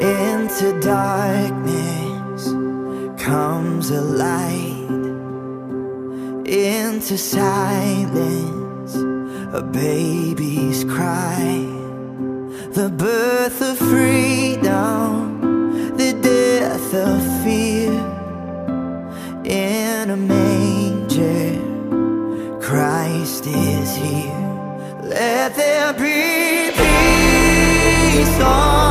Into darkness comes a light. Into silence, a baby's cry. The birth of freedom, the death of fear. In a manger, Christ is here. Let there be peace on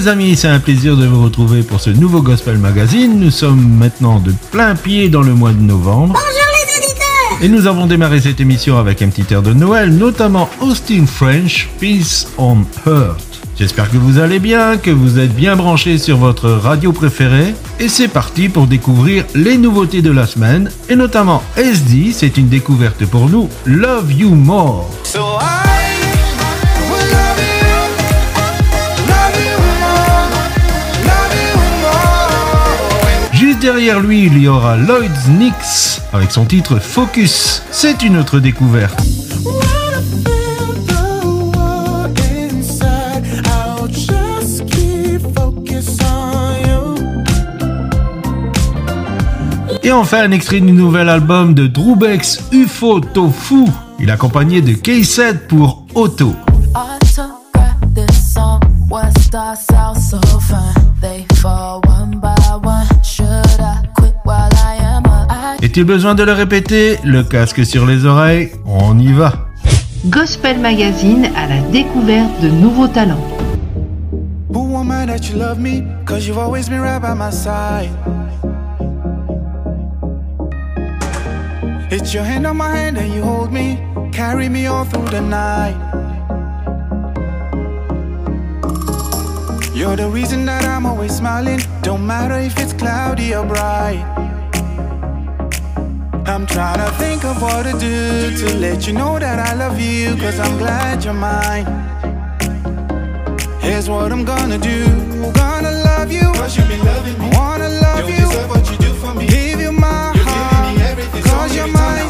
les amis, c'est un plaisir de vous retrouver pour ce nouveau Gospel Magazine. Nous sommes maintenant de plein pied dans le mois de novembre. Bonjour les auditeurs Et nous avons démarré cette émission avec un petit air de Noël, notamment Austin French, Peace on Earth. J'espère que vous allez bien, que vous êtes bien branchés sur votre radio préférée. Et c'est parti pour découvrir les nouveautés de la semaine. Et notamment SD, c'est une découverte pour nous, Love You More. So I derrière lui, il y aura Lloyd's Nix avec son titre Focus. C'est une autre découverte. Et enfin, un extrait du nouvel album de Drewbex UFO Tofu. Il est accompagné de K7 pour Auto. Est-il besoin de le répéter? Le casque sur les oreilles, on y va. Gospel Magazine à la découverte de nouveaux talents. Ooh, woman, that you love me, cause you've always been right by my side. It's your hand on my hand and you hold me, carry me all through the night. You're the reason that I'm always smiling, don't matter if it's cloudy or bright. I'm trying to think of what to do to let you know that I love you, cause I'm glad you're mine. Here's what I'm gonna do gonna love you, cause you've been loving me. I wanna love Don't you, deserve what you do for me. Give you my you're heart, me everything, cause you're mine.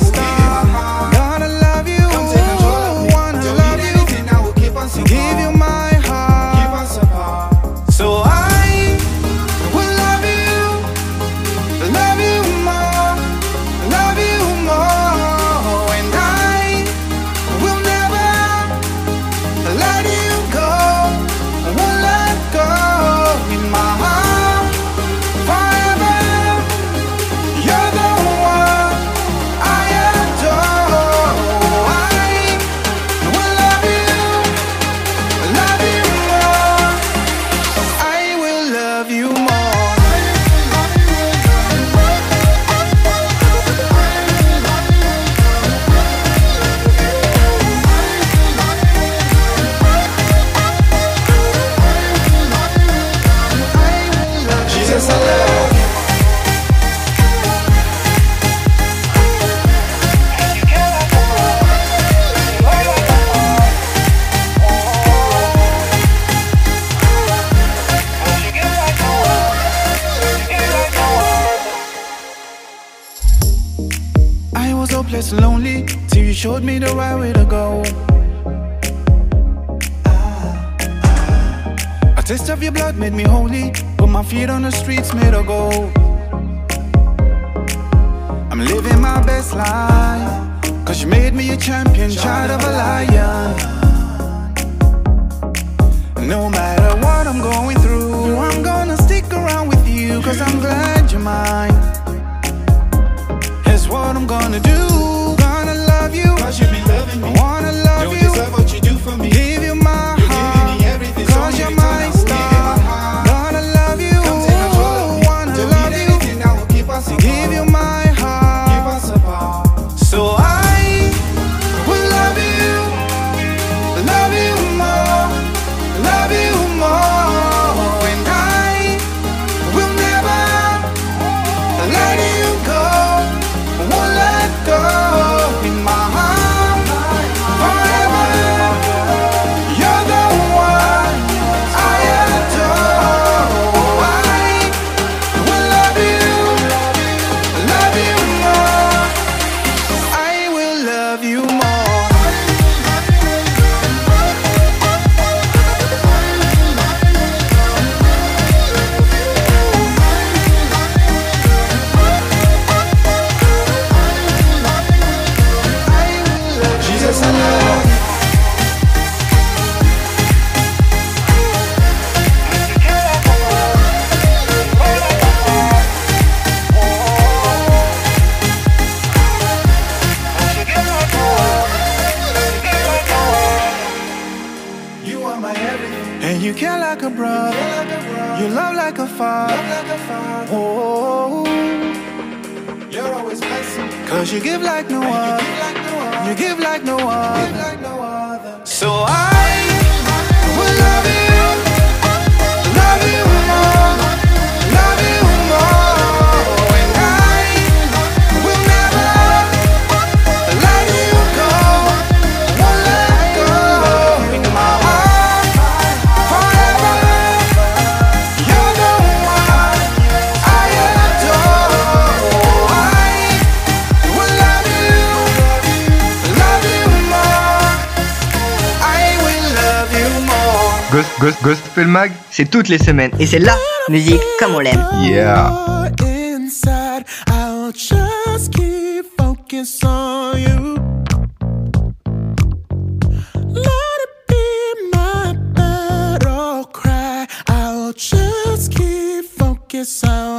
Ghost, Ghost fait le mag, c'est toutes les semaines. Et c'est la musique comme on l'aime. Yeah. I'll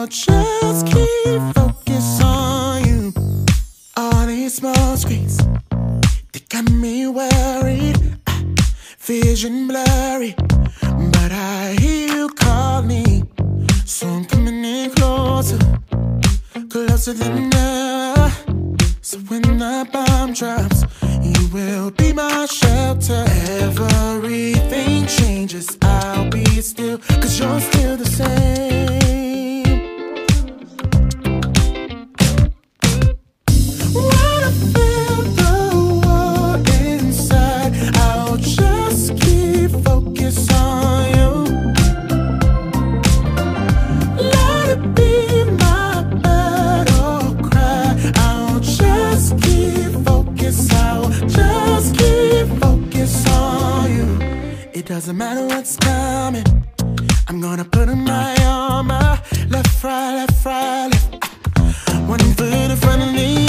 just keep focus on you. All these small screens, they got me worried. Ah, vision blurry. But I hear you call me, so I'm coming in closer, closer than ever. So when the bomb drops, you will be my shelter. Everything changes, I'll be still, cause you're still the same. Doesn't matter what's coming, I'm gonna put on my armor. Left, right, left, right, left. One foot in front of me.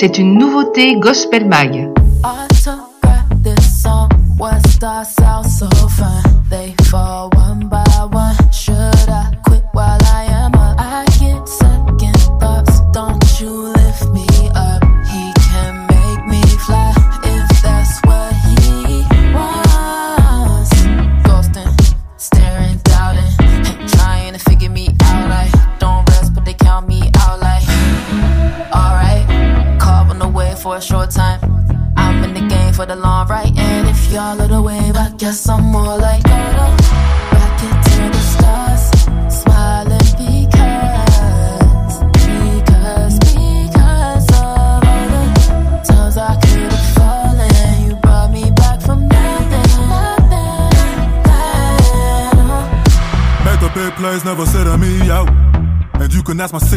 C'est une nouveauté Gospel Mag.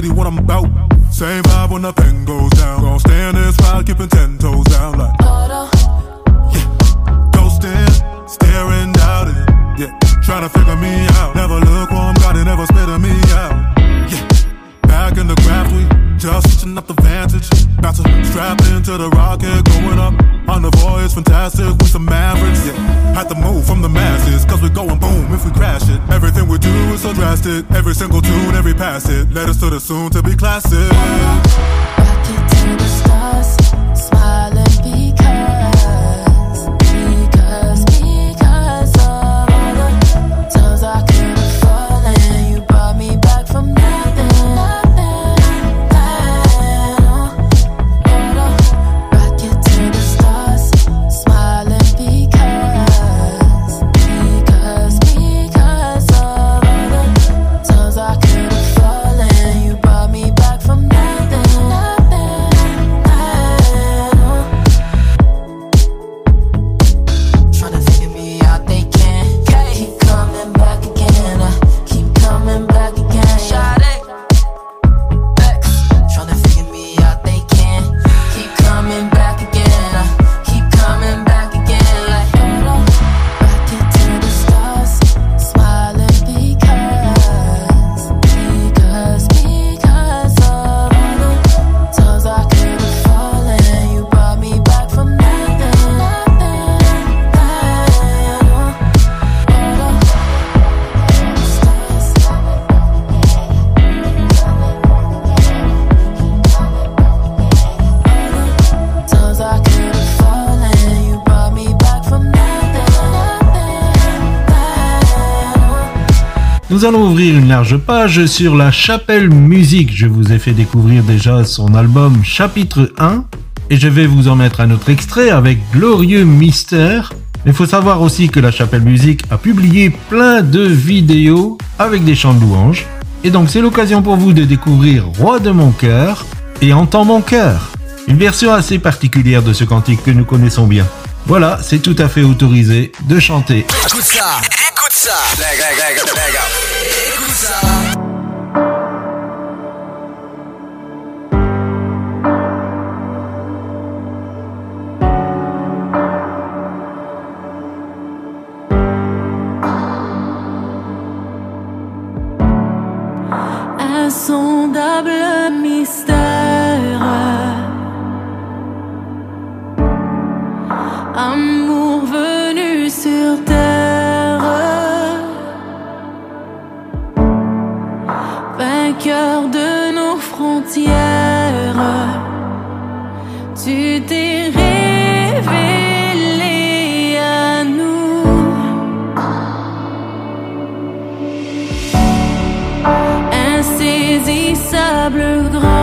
city what I'm about. Same Nous allons ouvrir une large page sur la chapelle musique. Je vous ai fait découvrir déjà son album chapitre 1 et je vais vous en mettre un autre extrait avec Glorieux Mystère. Mais il faut savoir aussi que la chapelle musique a publié plein de vidéos avec des chants de louanges. Et donc c'est l'occasion pour vous de découvrir Roi de mon cœur et Entends mon cœur. Une version assez particulière de ce cantique que nous connaissons bien. Voilà, c'est tout à fait autorisé de chanter. Ça, écoute ça. Écoute ça. Tu t'es révélé à nous. insaisissable grandeur.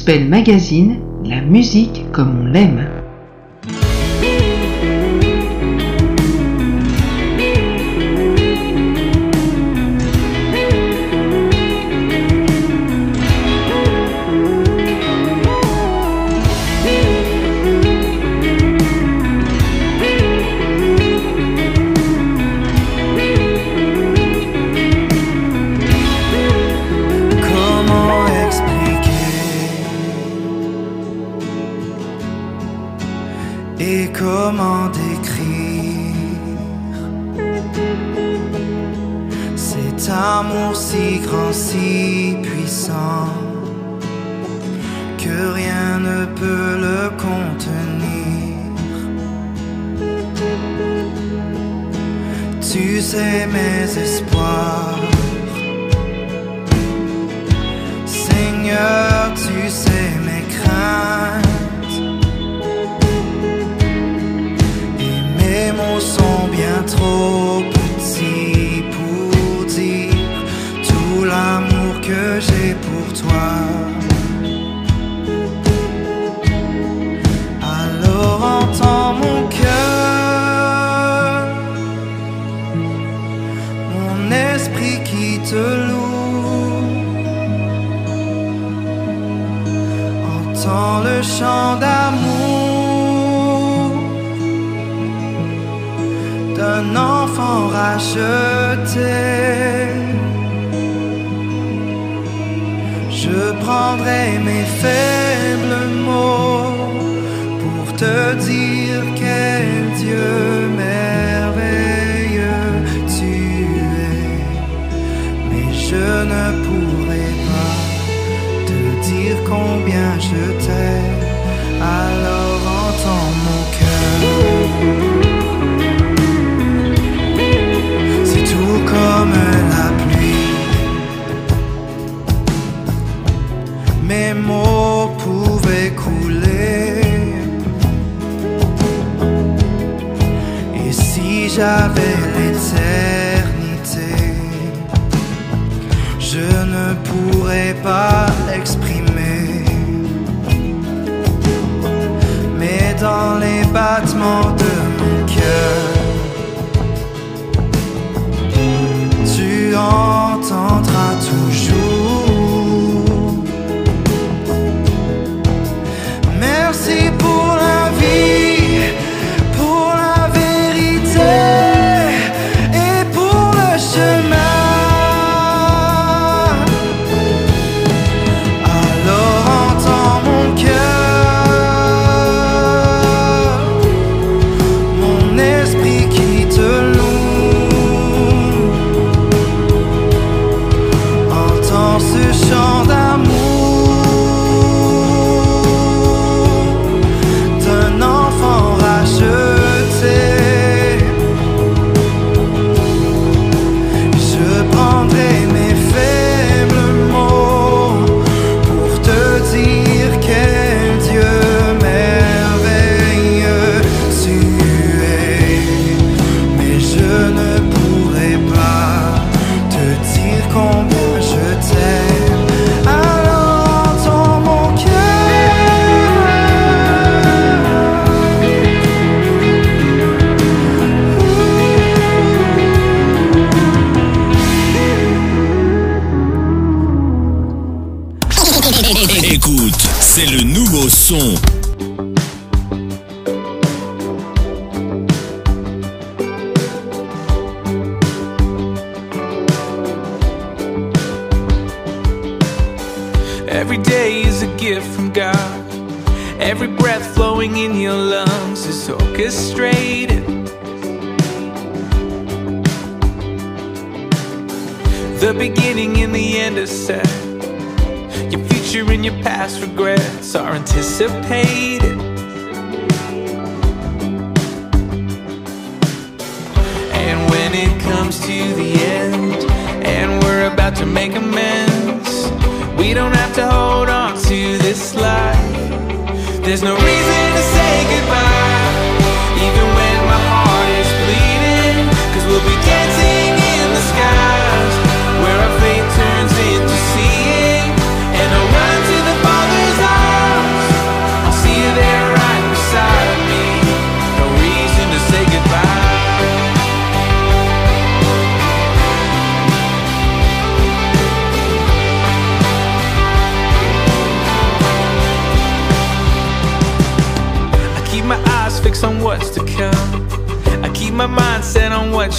Gospel Magazine, la musique comme on l'aime.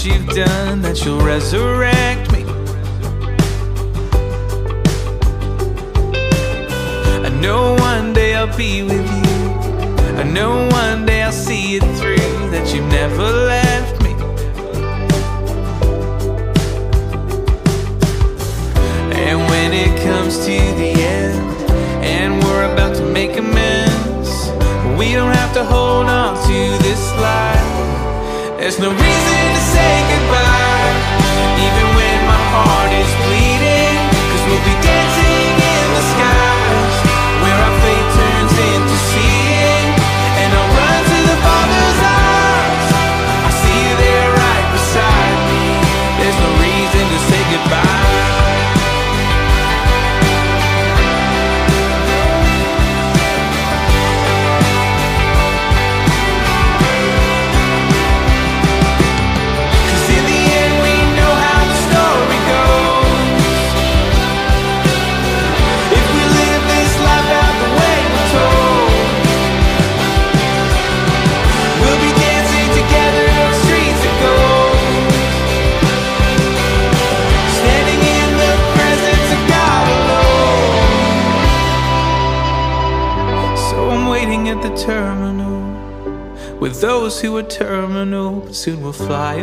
You've done, that you'll resurrect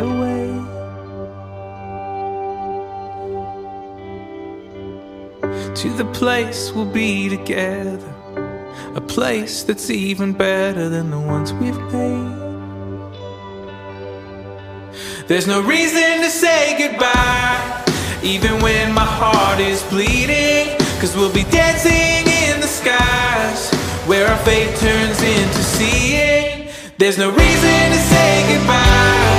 away. To the place we'll be together. A place that's even better than the ones we've made. There's no reason to say goodbye, even when my heart is bleeding. Cause we'll be dancing in the skies, where our faith turns into seeing. There's no reason to say goodbye,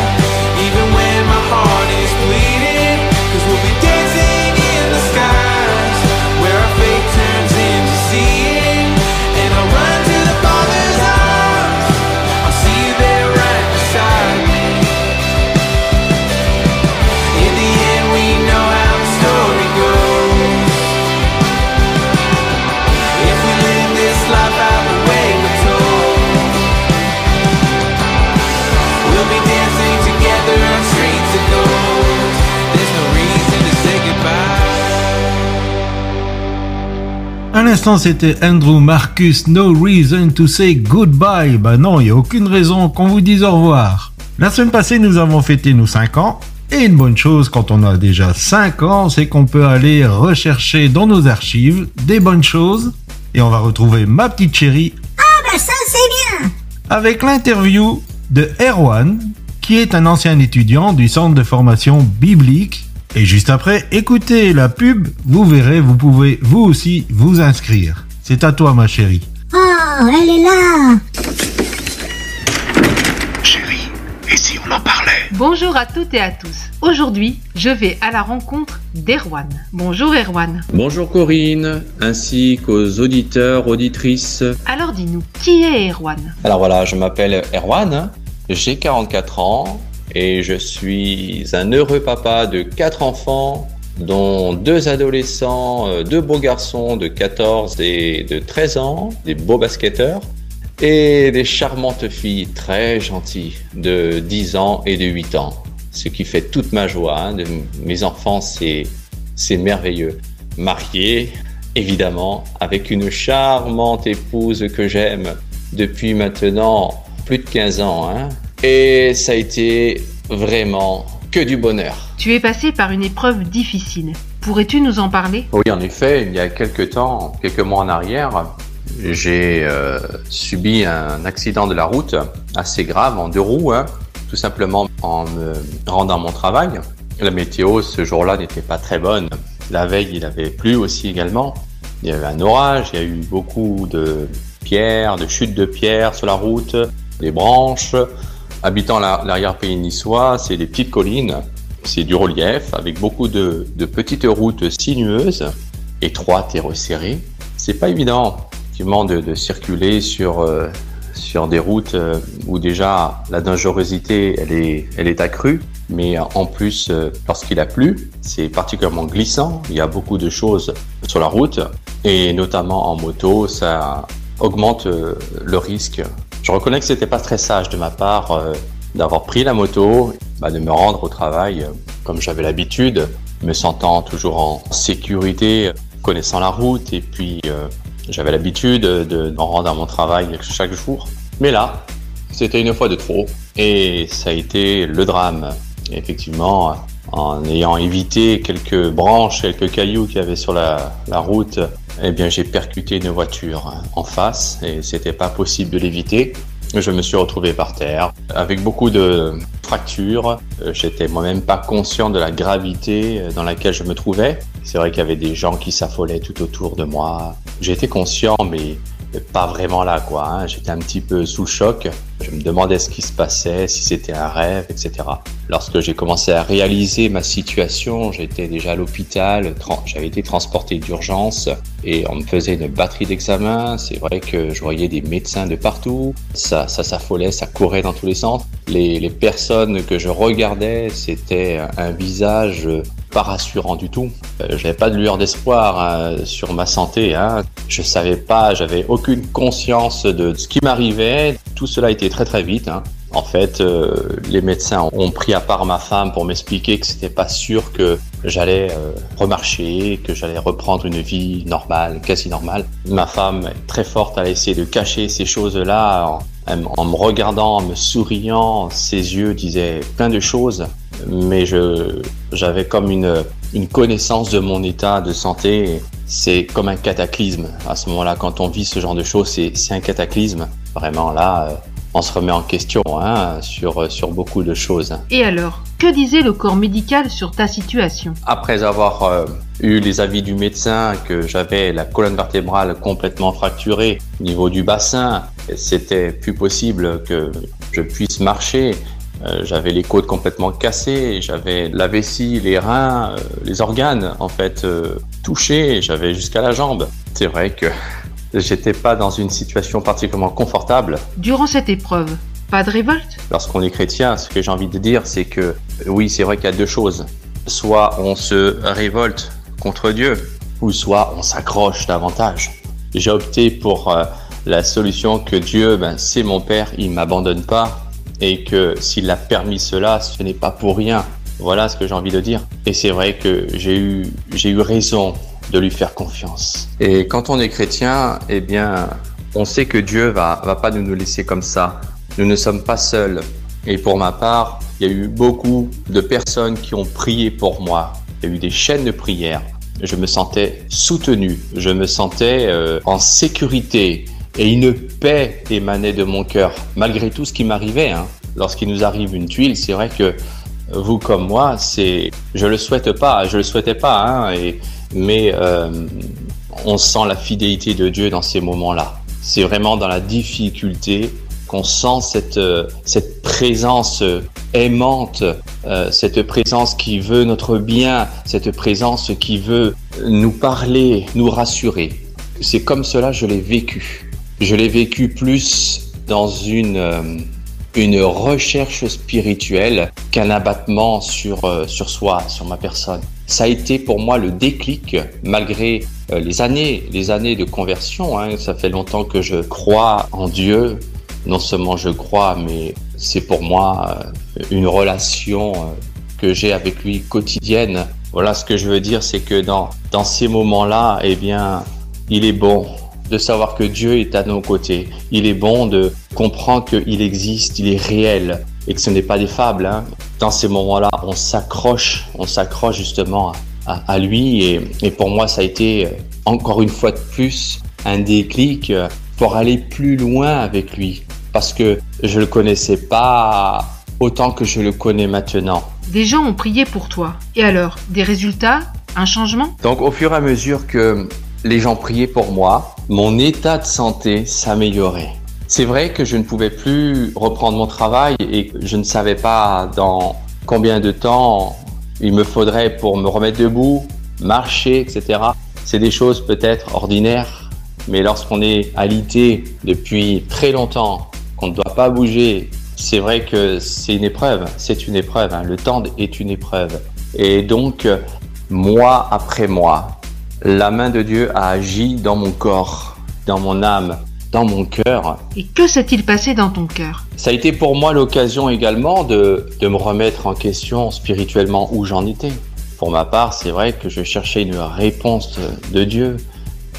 l'instant, c'était Andrew Marcus, No Reason to Say Goodbye. Bah non, il n'y a aucune raison qu'on vous dise au revoir. La semaine passée, nous avons fêté nos 5 ans. Et une bonne chose quand on a déjà 5 ans, c'est qu'on peut aller rechercher dans nos archives des bonnes choses. Et on va retrouver ma petite chérie Ah bah ça c'est bien avec l'interview de Erwan, qui est un ancien étudiant du centre de formation biblique. Et juste après, écoutez la pub, vous verrez, vous pouvez vous aussi vous inscrire. C'est à toi ma chérie. Oh, elle est là Chérie, et si on en parlait? Bonjour à toutes et à tous. Aujourd'hui, je vais à la rencontre d'Erwan. Bonjour Erwan. Bonjour Corinne, ainsi qu'aux auditeurs, auditrices. Alors dis-nous, qui est Erwan? Alors voilà, je m'appelle Erwan, j'ai 44 ans et je suis un heureux papa de 4 enfants, dont deux adolescents, euh, deux beaux garçons de 14 et de 13 ans, des beaux basketteurs, et des charmantes filles très gentilles de 10 ans et de 8 ans. Ce qui fait toute ma joie. hein, de mes enfants, c'est c'est merveilleux. Marié, évidemment, avec une charmante épouse que j'aime depuis maintenant plus de 15 ans. hein. Et ça a été vraiment que du bonheur. Tu es passé par une épreuve difficile. Pourrais-tu nous en parler? Oui, en effet, il y a quelques temps, quelques mois en arrière, j'ai euh, subi un accident de la route assez grave en deux roues, hein, tout simplement en me rendant à mon travail. La météo ce jour-là n'était pas très bonne. La veille, il avait plu aussi également. Il y avait un orage, il y a eu beaucoup de pierres, de chutes de pierres sur la route, des branches. Habitant la- l'arrière-pays niçois, c'est des petites collines, c'est du relief avec beaucoup de, petites routes sinueuses, étroites et resserrées. C'est pas évident, effectivement, de, de circuler sur, euh, sur des routes euh, où déjà la dangerosité elle est, elle est accrue. Mais euh, en plus, euh, lorsqu'il a plu, c'est particulièrement glissant. Il y a beaucoup de choses sur la route et notamment en moto, ça augmente le risque. Je reconnais que c'était pas très sage de ma part euh, d'avoir pris la moto, bah, de me rendre au travail euh, comme j'avais l'habitude, me sentant toujours en sécurité, connaissant la route et puis euh, j'avais l'habitude de de me rendre à mon travail chaque jour. Mais là, c'était une fois de trop et ça a été le drame. Effectivement, en ayant évité quelques branches, quelques cailloux qu'il y avait sur la route, eh bien j'ai percuté une voiture en face et c'était pas possible de l'éviter. Je me suis retrouvé par terre avec beaucoup de fractures. Euh, J'étais moi-même pas conscient de la gravité euh, dans laquelle je me trouvais. C'est vrai qu'il y avait des gens qui s'affolaient tout autour de moi. J'étais conscient, mais pas vraiment là, quoi. hein. J'étais un petit peu sous choc. Je me demandais ce qui se passait, si c'était un rêve, etc. Lorsque j'ai commencé à réaliser ma situation, j'étais déjà à l'hôpital, j'avais été transporté d'urgence et on me faisait une batterie d'examens. C'est vrai que je voyais des médecins de partout. Ça, ça s'affolait, ça courait dans tous les sens. Les, les personnes que je regardais, c'était un visage pas rassurant du tout. Euh, J'avais pas de lueur d'espoir hein, sur ma santé. Hein. Je savais pas, j'avais aucune conscience de ce qui m'arrivait. Tout cela était très très vite. hein. En fait, euh, les médecins ont pris à part ma femme pour m'expliquer que c'était pas sûr que j'allais euh, remarcher, que j'allais reprendre une vie normale, quasi normale. Ma femme est très forte à essayer de cacher ces choses-là en me regardant, en me souriant. Ses yeux disaient plein de choses, mais je j'avais comme une une connaissance de mon état de santé. C'est comme un cataclysme. À ce moment-là, quand on vit ce genre de choses, c'est c'est un cataclysme. Vraiment là. euh, on se remet en question hein, sur, sur beaucoup de choses. Et alors, que disait le corps médical sur ta situation? Après avoir euh, eu les avis du médecin que j'avais la colonne vertébrale complètement fracturée au niveau du bassin, c'était plus possible que je puisse marcher. Euh, j'avais les côtes complètement cassées, j'avais la vessie, les reins, euh, les organes en fait euh, touchés, j'avais jusqu'à la jambe. C'est vrai que j'étais pas dans une situation particulièrement confortable. Durant cette épreuve, pas de révolte? Lorsqu'on est chrétien, ce que j'ai envie de dire, c'est que oui, c'est vrai qu'il y a deux choses. Soit on se révolte contre Dieu, ou soit on s'accroche davantage. J'ai opté pour la solution que Dieu, ben, c'est mon Père, il m'abandonne pas, et que s'il a permis cela, ce n'est pas pour rien. Voilà ce que j'ai envie de dire. Et c'est vrai que j'ai eu, j'ai eu raison de lui faire confiance. Et quand on est chrétien, eh bien, on sait que Dieu va, va pas nous laisser comme ça. Nous ne sommes pas seuls. Et pour ma part, il y a eu beaucoup de personnes qui ont prié pour moi. Il y a eu des chaînes de prière. Je me sentais soutenu. Je me sentais euh, en sécurité. Et une paix émanait de mon cœur, malgré tout ce qui m'arrivait. Hein. Lorsqu'il nous arrive une tuile, c'est vrai que vous comme moi, c'est, je le souhaite pas, je le souhaitais pas, hein, et, mais euh, on sent la fidélité de Dieu dans ces moments-là. C'est vraiment dans la difficulté qu'on sent cette, euh, cette présence euh, aimante, euh, cette présence qui veut notre bien, cette présence qui veut nous parler, nous rassurer. C'est comme cela je l'ai vécu. Je l'ai vécu plus dans une, euh, une recherche spirituelle qu'un abattement sur, euh, sur soi, sur ma personne. Ça a été pour moi le déclic, malgré euh, les années, les années de conversion. hein. Ça fait longtemps que je crois en Dieu. Non seulement je crois, mais c'est pour moi une relation que j'ai avec lui quotidienne. Voilà ce que je veux dire, c'est que dans, dans ces moments-là, eh bien, il est bon de savoir que Dieu est à nos côtés. Il est bon de comprendre qu'il existe, il est réel et que ce n'est pas des fables. hein. Dans ces moments-là, on s'accroche, on s'accroche justement à, à lui et, et pour moi, ça a été euh, encore une fois de plus un déclic euh, pour aller plus loin avec lui parce que je le connaissais pas autant que je le connais maintenant. Des gens ont prié pour toi. Et alors, des résultats? Un changement? Donc au fur et à mesure que les gens priaient pour moi, mon état de santé s'améliorait. C'est vrai que je ne pouvais plus reprendre mon travail et je ne savais pas dans combien de temps il me faudrait pour me remettre debout, marcher, etc. C'est des choses peut-être ordinaires, mais lorsqu'on est alité depuis très longtemps, qu'on ne doit pas bouger, c'est vrai que c'est une épreuve, c'est une épreuve, hein. le temps est une épreuve. Et donc, mois après mois, la main de Dieu a agi dans mon corps, dans mon âme, dans mon cœur. Et que s'est-il passé dans ton cœur? Ça a été pour moi l'occasion également de, de me remettre en question spirituellement où j'en étais. Pour ma part, c'est vrai que je cherchais une réponse de Dieu.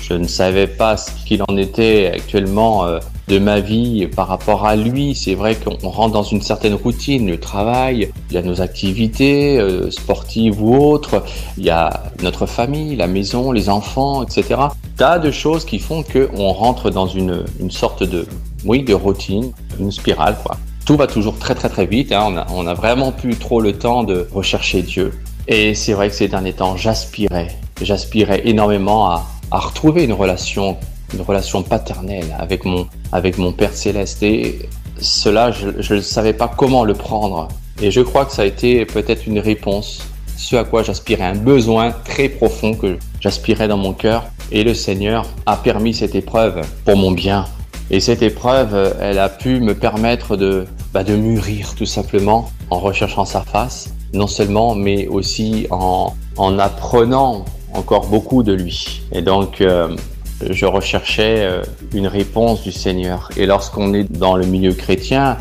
Je ne savais pas ce qu'il en était actuellement euh, de ma vie par rapport à lui. C'est vrai qu'on rentre dans une certaine routine, le travail, il y a nos activités euh, sportives ou autres, il y a notre famille, la maison, les enfants, etc. Tas de choses qui font qu'on rentre dans une, une sorte de, oui, de routine, une spirale, quoi. Tout va toujours très très très vite. Hein. On, a, on a vraiment plus trop le temps de rechercher Dieu. Et c'est vrai que ces derniers temps, j'aspirais, j'aspirais énormément à, à retrouver une relation, une relation paternelle avec mon, avec mon Père céleste. Et cela, je ne savais pas comment le prendre. Et je crois que ça a été peut-être une réponse, ce à quoi j'aspirais, un besoin très profond que j'aspirais dans mon cœur. Et le Seigneur a permis cette épreuve pour mon bien. Et cette épreuve, elle a pu me permettre de, bah, de mûrir tout simplement en recherchant sa face, non seulement, mais aussi en, en apprenant encore beaucoup de lui. Et donc, euh, je recherchais euh, une réponse du Seigneur. Et lorsqu'on est dans le milieu chrétien,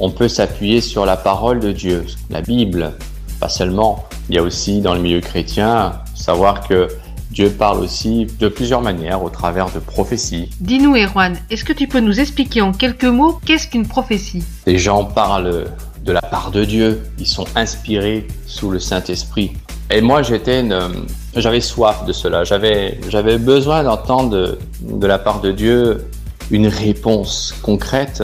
on peut s'appuyer sur la parole de Dieu, la Bible, pas seulement. Il y a aussi dans le milieu chrétien, savoir que Dieu parle aussi de plusieurs manières au travers de prophéties. Dis-nous, Erwan, est-ce que tu peux nous expliquer en quelques mots qu'est-ce qu'une prophétie? Les gens parlent de la part de Dieu, ils sont inspirés sous le Saint-Esprit. Et moi, j'étais, une- j'avais soif de cela. J'avais, j'avais besoin d'entendre de, de la part de Dieu une réponse concrète.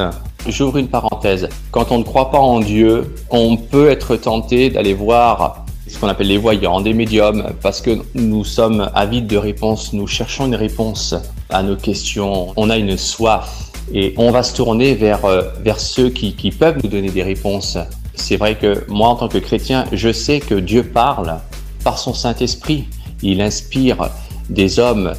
J'ouvre une parenthèse. Quand on ne croit pas en Dieu, on peut être tenté d'aller voir ce qu'on appelle les voyants, des médiums, parce que nous sommes avides de réponses. Nous cherchons une réponse à nos questions. On a une soif et on va se tourner vers, euh, vers ceux qui, qui peuvent nous donner des réponses. C'est vrai que moi, en tant que chrétien, je sais que Dieu parle par son Saint-Esprit. Il inspire des hommes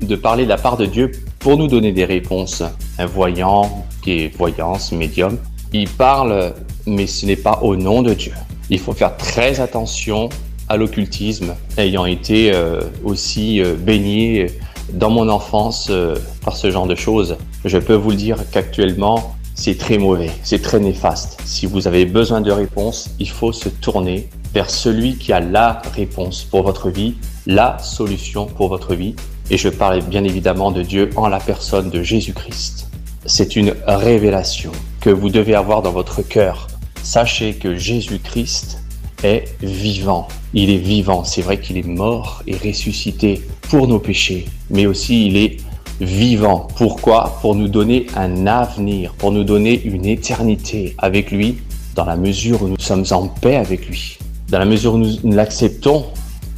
de parler de la part de Dieu pour nous donner des réponses. Un voyant, qui est médium, il parle, mais ce n'est pas au nom de Dieu. Il faut faire très attention à l'occultisme, ayant été euh, aussi euh, baigné dans mon enfance euh, par ce genre de choses. Je peux vous le dire qu'actuellement, c'est très mauvais, c'est très néfaste. Si vous avez besoin de réponses, il faut se tourner vers celui qui a la réponse pour votre vie, la solution pour votre vie. Et je parle bien évidemment de Dieu en la personne de Jésus-Christ. C'est une révélation que vous devez avoir dans votre cœur. Sachez que Jésus-Christ est vivant. Il est vivant. C'est vrai qu'il est mort et ressuscité pour nos péchés, mais aussi il est vivant. Pourquoi? Pour nous donner un avenir, pour nous donner une éternité avec lui, dans la mesure où nous sommes en paix avec lui. Dans la mesure où nous l'acceptons,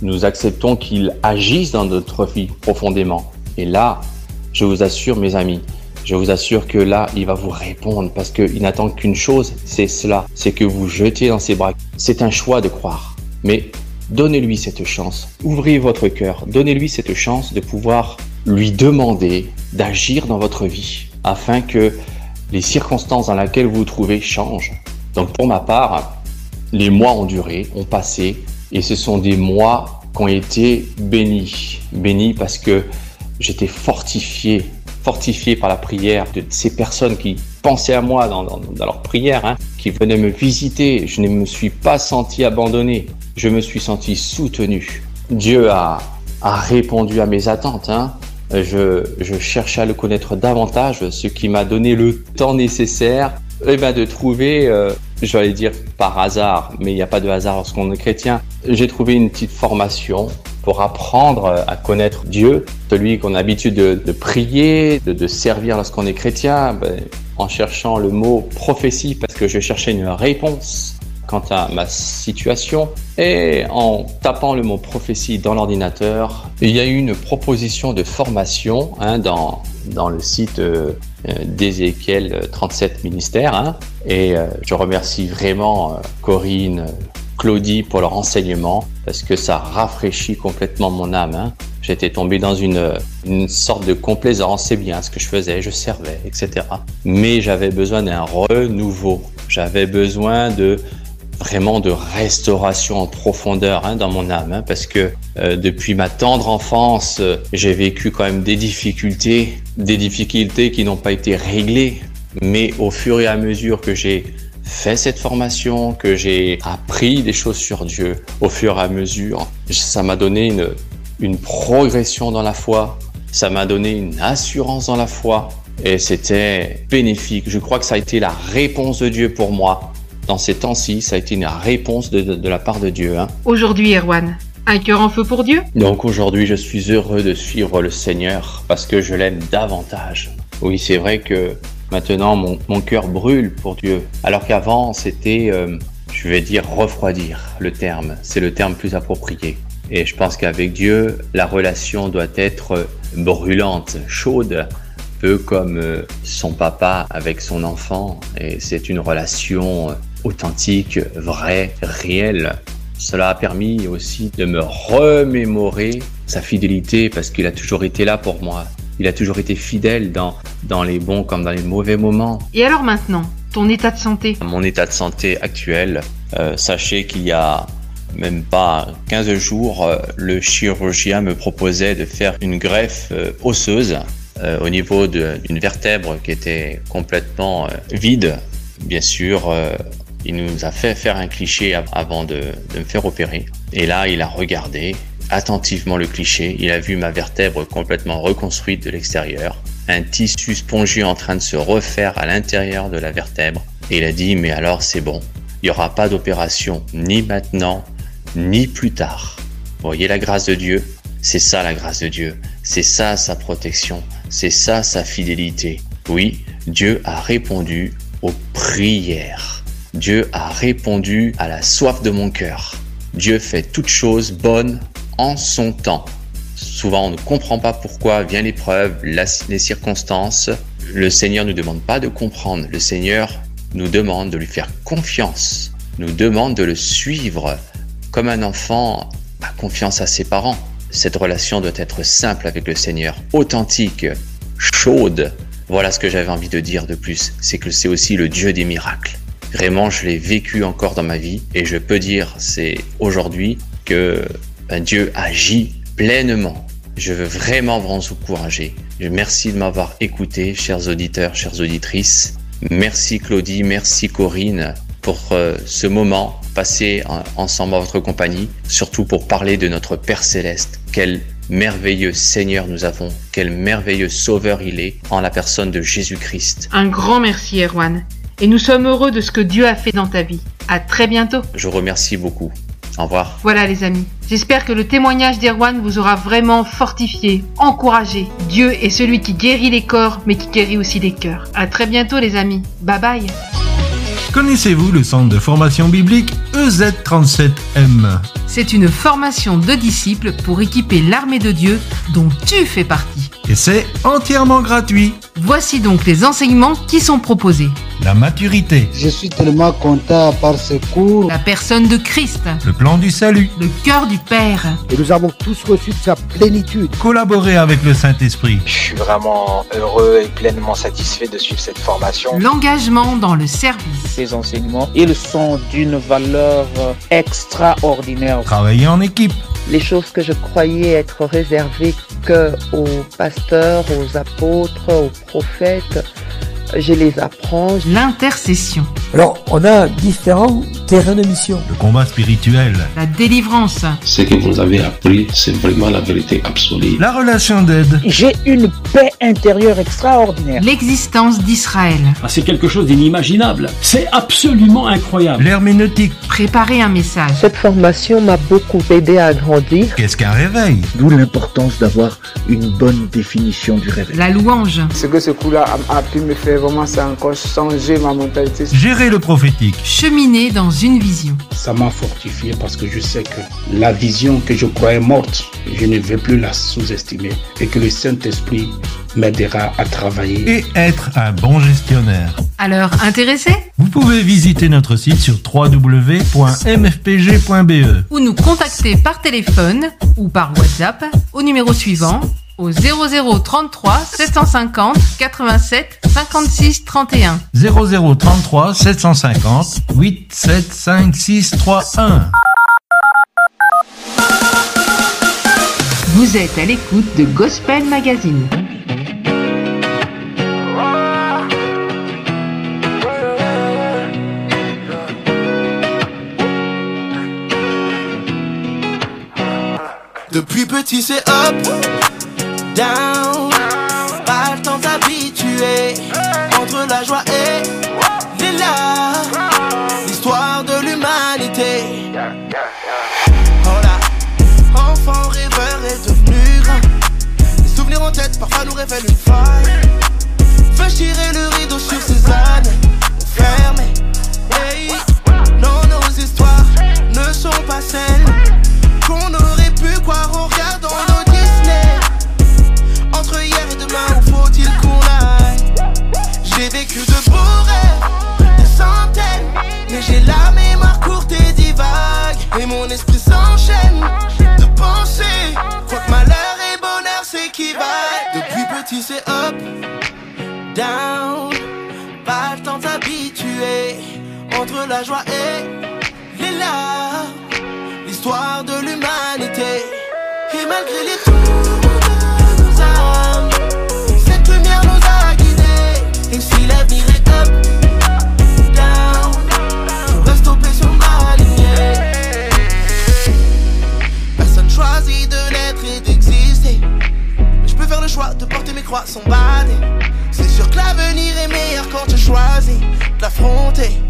nous acceptons qu'il agisse dans notre vie profondément. Et là, je vous assure, mes amis, je vous assure que là, il va vous répondre parce qu'il n'attend qu'une chose, c'est cela, c'est que vous jetiez dans ses bras. C'est un choix de croire. Mais donnez-lui cette chance. Ouvrez votre cœur. Donnez-lui cette chance de pouvoir lui demander d'agir dans votre vie afin que les circonstances dans lesquelles vous vous trouvez changent. Donc pour ma part, les mois ont duré, ont passé, et ce sont des mois qui ont été bénis. Bénis parce que j'étais fortifié, fortifié par la prière de ces personnes qui pensaient à moi dans, dans, dans leur prière, hein, qui venaient me visiter. Je ne me suis pas senti abandonné, je me suis senti soutenu. Dieu a, a répondu à mes attentes. Hein. Je, cherchais à le connaître davantage, ce qui m'a donné le temps nécessaire eh ben, de trouver, euh, j'allais dire par hasard, mais il n'y a pas de hasard lorsqu'on est chrétien, j'ai trouvé une petite formation pour apprendre à connaître Dieu, celui qu'on a l'habitude de, prier, de, de servir lorsqu'on est chrétien, ben, en cherchant le mot prophétie parce que je cherchais une réponse quant à ma situation et en tapant le mot prophétie dans l'ordinateur, il y a eu une proposition de formation hein, dans, dans le site euh, d'Ézéchiel 37 ministères hein, et euh, je remercie vraiment euh, Corinne, Claudie pour leur enseignement parce que ça rafraîchit complètement mon âme. Hein. J'étais tombé dans une, une sorte de complaisance, c'est bien ce que je faisais, je servais, etc. Mais j'avais besoin d'un renouveau. J'avais besoin de vraiment de restauration en profondeur hein, dans mon âme, hein, parce que euh, depuis ma tendre enfance, euh, j'ai vécu quand même des difficultés, des difficultés qui n'ont pas été réglées, mais au fur et à mesure que j'ai fait cette formation, que j'ai appris des choses sur Dieu, au fur et à mesure, ça m'a donné une, une progression dans la foi, ça m'a donné une assurance dans la foi, et c'était bénéfique. Je crois que ça a été la réponse de Dieu pour moi dans ces temps-ci, ça a été une réponse de, de, de la part de Dieu. Hein. Aujourd'hui, Erwan, un cœur en feu pour Dieu? Donc aujourd'hui, je suis heureux de suivre le Seigneur parce que je l'aime davantage. Oui, c'est vrai que maintenant, mon, mon cœur brûle pour Dieu. Alors qu'avant, c'était, euh, je vais dire, refroidir le terme. C'est le terme plus approprié. Et je pense qu'avec Dieu, la relation doit être brûlante, chaude, peu comme euh, son papa avec son enfant. Et c'est une relation authentique, vraie, réelle. Cela a permis aussi de me remémorer sa fidélité parce qu'il a toujours été là pour moi. Il a toujours été fidèle dans, dans les bons comme dans les mauvais moments. Et alors maintenant, ton état de santé? Mon état de santé actuel, euh, sachez qu'il y a même pas 15 jours, euh, le chirurgien me proposait de faire une greffe euh, osseuse au niveau d'une vertèbre qui était complètement vide bien sûr, euh, il nous a fait faire un cliché av- avant de, me faire opérer. Et là, il a regardé attentivement le cliché. Il a vu ma vertèbre complètement reconstruite de l'extérieur, un tissu spongieux en train de se refaire à l'intérieur de la vertèbre. Et il a dit, mais alors c'est bon, il n'y aura pas d'opération ni maintenant, ni plus tard. Voyez la grâce de Dieu? C'est ça la grâce de Dieu. C'est ça sa protection. C'est ça sa fidélité. Oui, Dieu a répondu aux prières. Dieu a répondu à la soif de mon cœur. Dieu fait toutes choses bonnes en son temps. Souvent, on ne comprend pas pourquoi vient l'épreuve, les circonstances. Le Seigneur ne nous demande pas de comprendre. Le Seigneur nous demande de lui faire confiance. Nous demande de le suivre comme un enfant a confiance à ses parents. Cette relation doit être simple avec le Seigneur, authentique, chaude. Voilà ce que j'avais envie de dire de plus, c'est que c'est aussi le Dieu des miracles. Vraiment, je l'ai vécu encore dans ma vie et je peux dire, c'est aujourd'hui que ben, Dieu agit pleinement. Je veux vraiment vous encourager. Je merci de m'avoir écouté, chers auditeurs, chères auditrices. Merci Claudie, merci Corinne pour euh, ce moment passé en- ensemble en votre compagnie, surtout pour parler de notre Père céleste. Quel merveilleux Seigneur nous avons, quel merveilleux Sauveur il est en la personne de Jésus-Christ. Un grand merci Erwan. Et nous sommes heureux de ce que Dieu a fait dans ta vie. À très bientôt. Je vous remercie beaucoup. Au revoir. Voilà les amis. J'espère que le témoignage d'Erwan vous aura vraiment fortifié, encouragé. Dieu est celui qui guérit les corps, mais qui guérit aussi les cœurs. À très bientôt les amis. Bye bye. Connaissez-vous le centre de formation biblique E EZ37M C'est une formation de disciples pour équiper l'armée de Dieu dont tu fais partie. Et c'est entièrement gratuit. Voici donc les enseignements qui sont proposés. La maturité, Je suis tellement content par ce cours. La personne de Christ, le plan du salut, le cœur du Père, Et nous avons tous reçu de sa plénitude. collaborer avec le Saint-Esprit, Je suis vraiment heureux et pleinement satisfait de suivre cette formation. l'engagement dans le service. Ces enseignements, ils sont d'une valeur extraordinaire. travailler en équipe, les choses que je croyais être réservées que aux pasteurs, aux apôtres, aux prophètes, je les apprends. L'intercession, Alors, on a différents terrains de mission. le combat spirituel, la délivrance, Ce que vous avez appris, c'est vraiment la vérité absolue. la relation d'aide, J'ai une paix intérieure extraordinaire. l'existence d'Israël, Ah, c'est quelque chose d'inimaginable. C'est absolument incroyable. l'herméneutique, préparer un message, Cette formation m'a beaucoup aidé à grandir. qu'est-ce qu'un réveil, D'où l'importance d'avoir une bonne définition du réveil. la louange, Ce que ce coup-là a, a pu me faire vraiment, c'est encore changer ma mentalité. gérer le prophétique, cheminer dans une vision. Ça m'a fortifié parce que je sais que la vision que je croyais morte, je ne vais plus la sous-estimer et que le Saint-Esprit m'aidera à travailler. et être un bon gestionnaire. Alors, intéressé? Vous pouvez visiter notre site sur www.mfpg.be. Ou nous contacter par téléphone ou par WhatsApp au numéro suivant au 0033 750 87 56 31. 0033 750 875631. Vous êtes à l'écoute de Gospel Magazine. Depuis petit c'est up, down, pas le temps d'habituer entre la joie et les larmes, l'histoire de l'humanité. Oh là, enfant rêveur est devenu grand, les souvenirs en tête parfois nous révèlent une faille. Veux tirer le rideau sur ces années C'est sûr que l'avenir est meilleur quand tu choisis de l'affronter.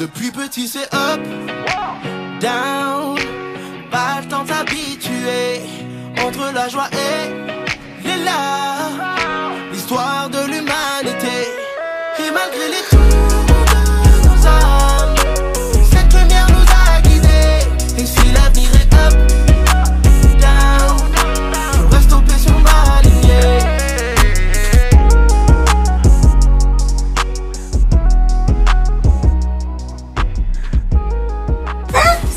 Depuis petit, c'est up, down. Pas le temps de s'habituer entre la joie et les larmes. L'histoire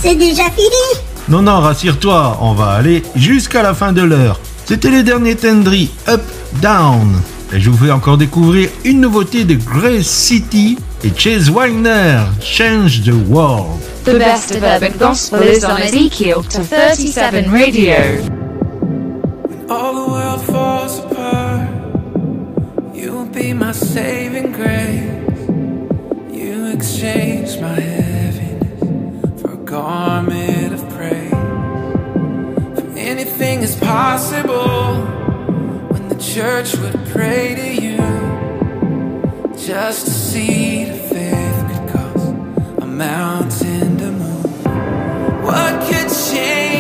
C'est déjà fini Non, non, rassure-toi, on va aller jusqu'à la fin de l'heure. C'était les derniers Tendry, Up, Down. Et je vous fais encore découvrir une nouveauté de Grace City et Chase Wagner, Change the World. The best of urban gospel is on Ezekiel to 37 Radio. all the world falls apart, you'll be my saving grace. You exchange my anything is possible when the church would pray to you. Just a seed of faith could cause a mountain to move. What could change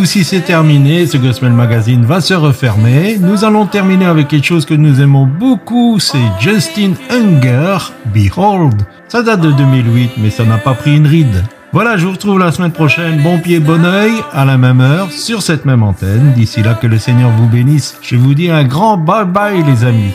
coup-ci c'est terminé, ce Gospel Magazine va se refermer. Nous allons terminer avec quelque chose que nous aimons beaucoup, c'est Justin Unger, Behold. Ça date de 2008, mais ça n'a pas pris une ride. Voilà, je vous retrouve la semaine prochaine, bon pied, bon oeil, à la même heure, sur cette même antenne. D'ici là, que le Seigneur vous bénisse. Je vous dis un grand bye bye les amis.